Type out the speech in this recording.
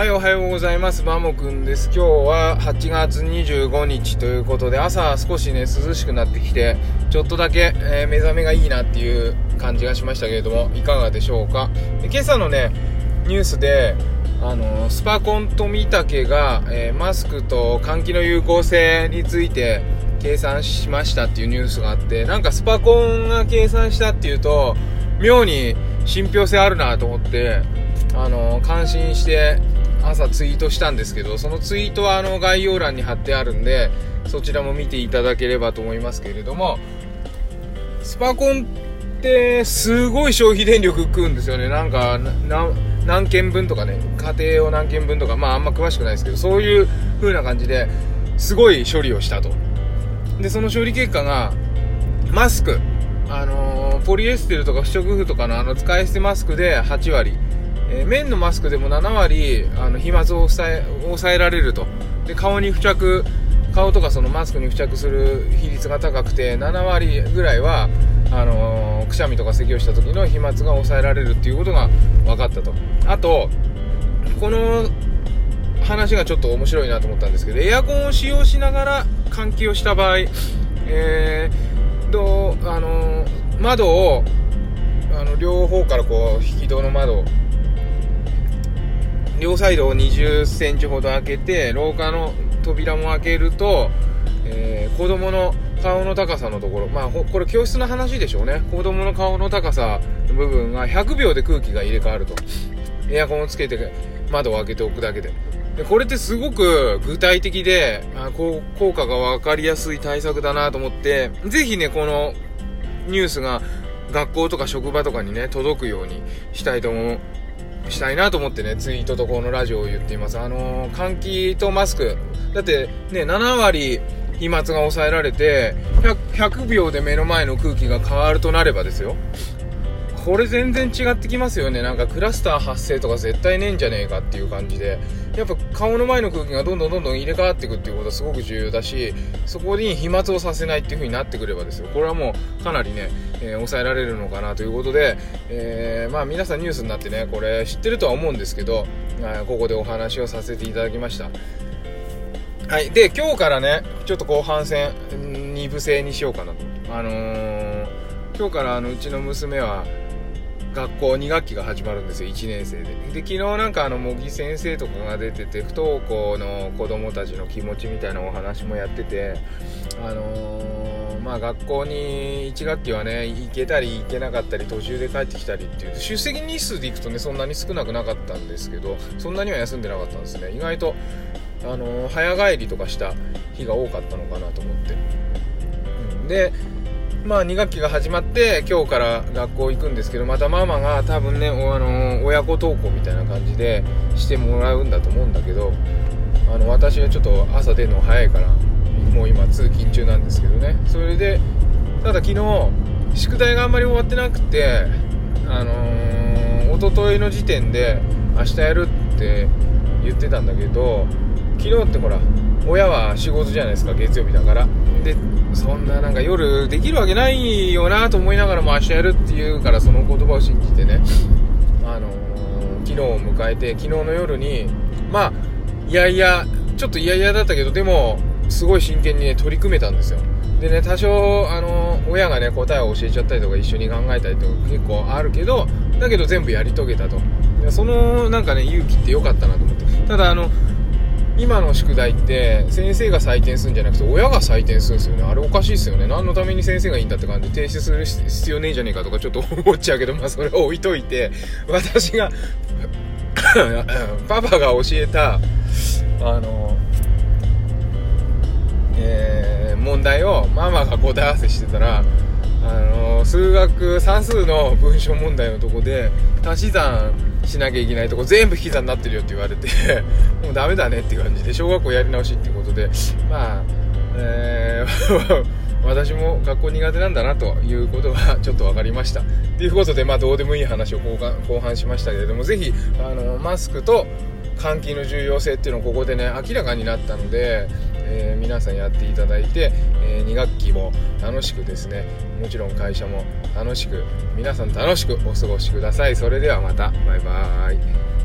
はい、おはようございます。バモくんです。今日は8月25日ということで、朝少しね、涼しくなってきて、ちょっとだけ、えー、目覚めがいいなっていう感じがしましたけれども、いかがでしょうか？で今朝のね、ニュースで、あのスパコンとミタケが、えー、マスクと換気の有効性について計算しましたっていうニュースがあって、なんかスパコンが計算したっていうと、妙に信憑性あるなと思って、あの感心して朝ツイートしたんですけど、そのツイートはあの概要欄に貼ってあるんで、そちらも見ていただければと思いますけれども、スパコンってすごい消費電力食うんですよね。なんか、何件分とかね、家庭用何件分とか、まああんま詳しくないですけど、そういう風な感じで、すごい処理をしたと。で、その処理結果が、マスク、あのー、ポリエステルとか不織布とかのあの使い捨てマスクで8割、えー、綿のマスクでも7割あの飛沫を抑え抑えられると。で顔に付着顔とかそのマスクに付着する比率が高くて7割ぐらいはあのー、くしゃみとか咳をした時の飛沫が抑えられるっていうことが分かったと。あとこの話がちょっと面白いなと思ったんですけどエアコンを使用しながら換気をした場合、えー、どあの、窓をあの両方からこう引き戸の窓両サイドを20センチほど開けて、廊下の扉も開けると、えー、子供の顔の高さのところ、まあ、これ教室の話でしょうね。子供の顔の高さの部分が100秒で空気が入れ替わると。エアコンをつけて窓を開けておくだけで。でこれってすごく具体的で、あこう効果が分かりやすい対策だなと思って、ぜひね、このニュースが学校とか職場とかにね、届くようにしたいと思う。したいなと思ってね、ツイートとこのラジオを言っています。あのー、換気とマスク。だってね、7割飛沫が抑えられて100、100秒で目の前の空気が変わるとなればですよ。これ全然違ってきますよね。なんかクラスター発生とか絶対ねえんじゃねえかっていう感じで。やっぱ顔の前の空気がどんどんどんどん入れ替わっていくっていうことはすごく重要だし、そこに飛沫をさせないっていう風になってくればですよ。これはもうかなりね、えー、抑えられるのかなということで、えー、まあ皆さんニュースになってね、これ知ってるとは思うんですけど、ここでお話をさせていただきました。はい。で、今日からね、ちょっと後半戦、2部制にしようかなと。あのー、今日からあのうちの娘は、学校2学期が始まるんですよ1年生で。で昨日なんかあの茂木先生とかが出てて不登校の子供たちの気持ちみたいなお話もやっててあのー、まあ学校に1学期はね行けたり行けなかったり途中で帰ってきたりっていう。出席日数で行くとねそんなに少なくなかったんですけどそんなには休んでなかったんですね。意外とあのー、早帰りとかした日が多かったのかなと思って、うん、でまあ2学期が始まって今日から学校行くんですけどまたママが多分ねあの親子登校みたいな感じでしてもらうんだと思うんだけどあの私はちょっと朝出るの早いからもう今通勤中なんですけどね。それでただ昨日宿題があんまり終わってなくてあのー、一昨日の時点で明日やるって言ってたんだけど昨日ってほら親は仕事じゃないですか月曜日だから。でそんななんか夜できるわけないよなと思いながらも明日やるっていうからその言葉を信じてね、あのー、昨日を迎えて昨日の夜にまあいやいやちょっといやいやだったけどでもすごい真剣にね取り組めたんですよ。でね多少あの、親がね答えを教えちゃったりとか一緒に考えたりとか結構あるけどだけど全部やり遂げたと。そのなんかね勇気って良かったなと思って。ただあの今の宿題って先生が採点するんじゃなくて親が採点するんですよね。あれおかしいですよね。何のために先生がいいんだって感じで提出する必要ねえんじゃねえかとかちょっと思っちゃうけどまあそれは置いといて私が パパが教えたあのえー、問題をママが答え合わせしてたらあの数学算数の文章問題のとこで足し算しなきゃいけないとこ全部引き算になってるよって言われて もうダメだねっていう感じで小学校やり直しっていうことでまあえー 私も学校苦手なんだなということがちょっと分かりました。ということで、まあ、どうでもいい話を後半後半しましたけれども、ぜひ、あの、マスクと換気の重要性っていうのをここでね、明らかになったので、えー、皆さんやっていただいて、えー、2学期も楽しくですねもちろん会社も楽しく皆さん楽しくお過ごしください。それではまた。バイバーイ。